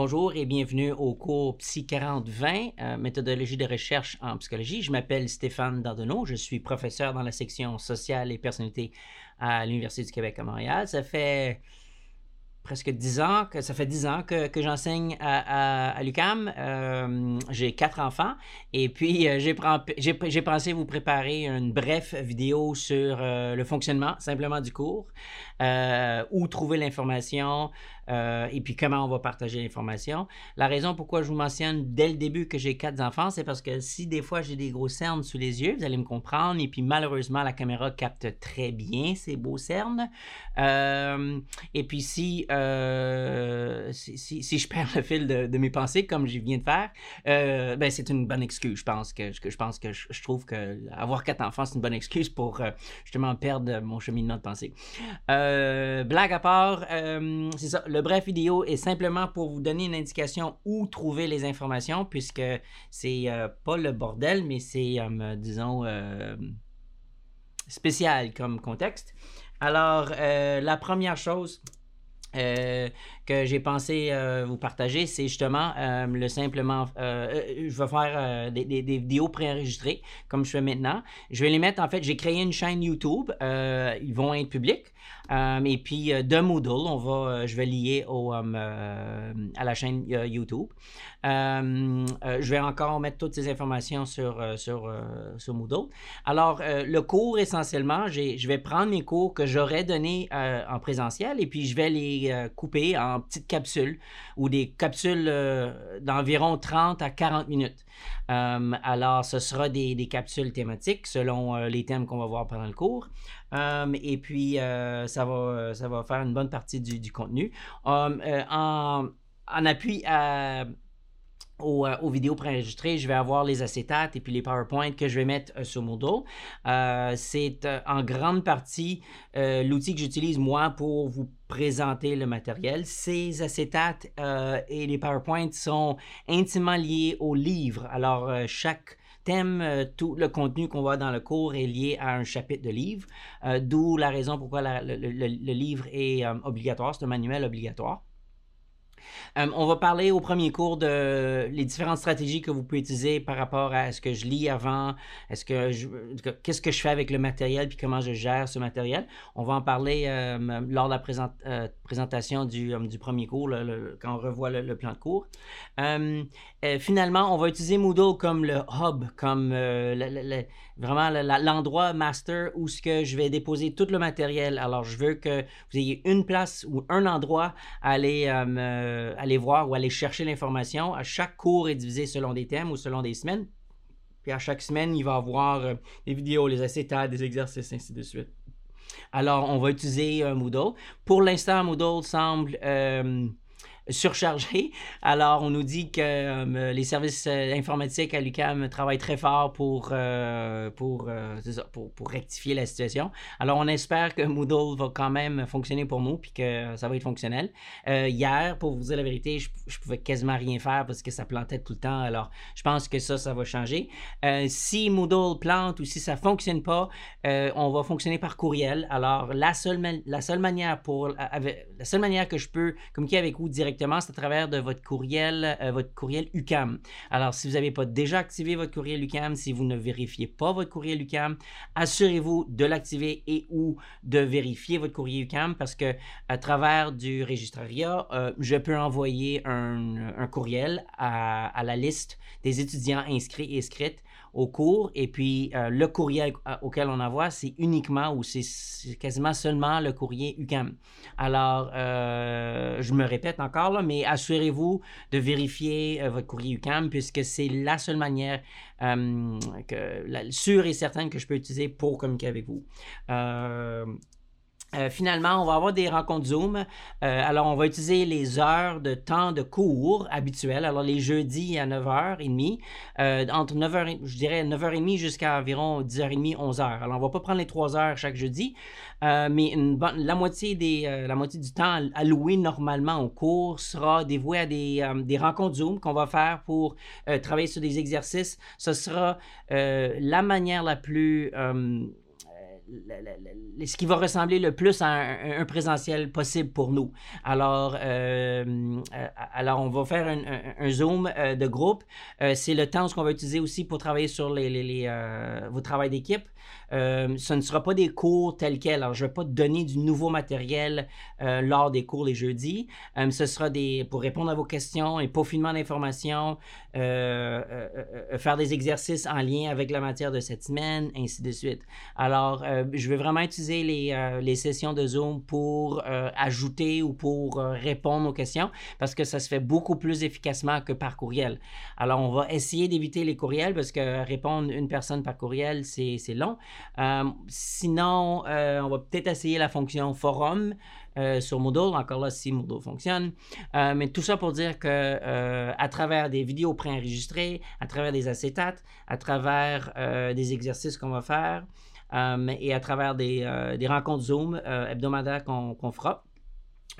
Bonjour et bienvenue au cours Psy 4020, euh, méthodologie de recherche en psychologie. Je m'appelle Stéphane Dardonneau, je suis professeur dans la section sociale et personnalité à l'Université du Québec à Montréal. Ça fait presque dix ans que ça fait ans que, que j'enseigne à, l'UCAM. Euh, j'ai quatre enfants et puis euh, j'ai pensé vous préparer une brève vidéo sur le fonctionnement simplement du cours, où trouver l'information, euh, et puis comment on va partager l'information? La raison pourquoi je vous mentionne dès le début que j'ai quatre enfants, c'est parce que si des fois j'ai des gros cernes sous les yeux, vous allez me comprendre. Et puis malheureusement, la caméra capte très bien ces beaux cernes. Euh, et puis si, euh, si, si, je perds le fil de, mes pensées, comme je viens de faire, ben c'est une bonne excuse. Je pense que, je pense que je, trouve que avoir quatre enfants, c'est une bonne excuse pour justement perdre mon cheminement de pensée. blague à part, c'est ça. Le bref vidéo est simplement pour vous donner une indication où trouver les informations, puisque c'est euh, pas le bordel, mais c'est, euh, disons, euh, spécial comme contexte. Alors, la première chose que j'ai pensé vous partager, c'est justement le simplement. je vais faire des, des, vidéos préenregistrées, comme je fais maintenant. Je vais les mettre, en fait, j'ai créé une chaîne YouTube. ils vont être publics. Euh, et puis euh, de Moodle, on va, euh, je vais lier au, à la chaîne YouTube. je vais encore mettre toutes ces informations sur, sur, sur Moodle. Alors, le cours, essentiellement, je vais prendre mes cours que j'aurais donnés en présentiel et puis je vais les couper en petites capsules ou des capsules d'environ 30 à 40 minutes. alors, ce sera des, des capsules thématiques selon les thèmes qu'on va voir pendant le cours. Um, et puis, ça, va, ça va faire une bonne partie du, contenu. Euh, en, en, appui aux, euh, vidéos préenregistrées, je vais avoir les acétates et puis les PowerPoint que je vais mettre sur Moodle. c'est en grande partie l'outil que j'utilise moi pour vous présenter le matériel. Ces acétates et les PowerPoint sont intimement liés au livre. Alors, chaque euh, tout le contenu qu'on voit dans le cours est lié à un chapitre de livre, euh, d'où la raison pourquoi le, livre est euh, obligatoire, c'est un manuel obligatoire. Euh, on va parler au premier cours de les différentes stratégies que vous pouvez utiliser par rapport à ce que je lis avant, est-ce que qu'est-ce que je fais avec le matériel puis comment je gère ce matériel. On va en parler euh, lors de la euh, présentation du, premier cours, quand on revoit le, plan de cours. finalement, on va utiliser Moodle comme le hub, comme vraiment l'endroit master où ce je vais déposer tout le matériel. Alors, je veux que vous ayez une place ou un endroit à aller euh, aller voir ou aller chercher l'information. À chaque cours est divisé selon des thèmes ou selon des semaines. Puis à chaque semaine, il va avoir euh, des vidéos, les acétates, des exercices, ainsi de suite. Alors, on va utiliser un Moodle. Pour l'instant, Moodle semble euh, surchargé. Alors, on nous dit que euh, les services euh, informatiques à l'UCAM travaillent très fort pour, euh, pour, pour, rectifier la situation. Alors, on espère que Moodle va quand même fonctionner pour nous puis que ça va être fonctionnel. hier, pour vous dire la vérité, je, je, pouvais quasiment rien faire parce que ça plantait tout le temps. Alors, je pense que ça, ça va changer. si Moodle plante ou si ça fonctionne pas, on va fonctionner par courriel. Alors, la seule, la seule manière pour, la seule manière que je peux communiquer avec vous directement c'est à travers de votre courriel, euh, votre courriel UCAM. Alors, si vous n'avez pas déjà activé votre courriel UCAM, si vous ne vérifiez pas votre courriel UCAM, assurez-vous de l'activer et ou de vérifier votre courriel UCAM parce que à travers du registrariat, euh, je peux envoyer un, courriel à, à, la liste des étudiants inscrits et inscrites au cours. Et puis, euh, le courrier auquel on envoie, c'est uniquement ou c'est quasiment seulement le courrier UCAM. Alors, euh, je me répète encore, là, mais assurez-vous de vérifier euh, votre courrier UCAM puisque c'est la seule manière que, sûre et certaine que je peux utiliser pour communiquer avec vous. Euh, finalement, on va avoir des rencontres Zoom. Euh, alors, on va utiliser les heures de temps de cours habituelles. Alors, les jeudis à 9h30, euh, entre 9h, je dirais 9h30 jusqu'à environ 10h30, 11h. Alors, on va pas prendre les 3 heures chaque jeudi, mais la, moitié des, la moitié du temps alloué normalement au cours sera dévoué à des, des rencontres Zoom qu'on va faire pour travailler sur des exercices. Ce sera la manière la plus ce qui va ressembler le plus à un, présentiel possible pour nous. Alors, alors on va faire un, Zoom de groupe. C'est le temps qu'on va utiliser aussi pour travailler sur les, les, vos travaux d'équipe. Euh, ce ne sera pas des cours tels quels. Alors, je ne vais pas donner du nouveau matériel euh, lors des cours les jeudis. Euh, ce sera des pour répondre à vos questions et peaufinement d'informations, faire des exercices en lien avec la matière de cette semaine, ainsi de suite. Alors, je vais vraiment utiliser les, les, sessions de Zoom pour ajouter ou pour répondre aux questions parce que ça se fait beaucoup plus efficacement que par courriel. Alors, on va essayer d'éviter les courriels parce que répondre une personne par courriel, c'est long. Euh, sinon, euh, on va peut-être essayer la fonction forum euh, sur Moodle, encore là si Moodle fonctionne. mais tout ça pour dire que à travers des vidéos préenregistrées, à travers des acétates, à travers des exercices qu'on va faire, et à travers des, rencontres Zoom hebdomadaires qu'on fera,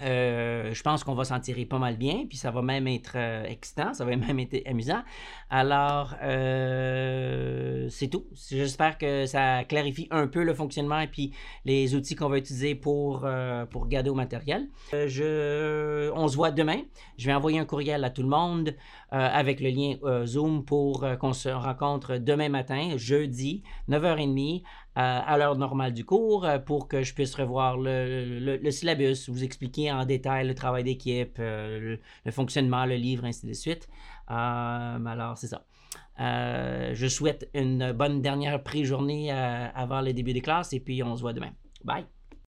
euh, je pense qu'on va s'en tirer pas mal bien, puis ça va même être euh, excitant, ça va même être amusant. Alors, euh, c'est tout. J'espère que ça clarifie un peu le fonctionnement et puis les outils qu'on va utiliser pour, pour garder au matériel. on se voit demain. Je vais envoyer un courriel à tout le monde avec le lien Zoom pour qu'on se rencontre demain matin, jeudi, 9h30, à l'heure normale du cours euh, pour que je puisse revoir le, le, syllabus, vous expliquer en détail le travail d'équipe, euh, le, fonctionnement, le livre, ainsi de suite. Euh, alors, c'est ça. je souhaite une bonne dernière pré-journée avant le début des classes et puis on se voit demain. Bye!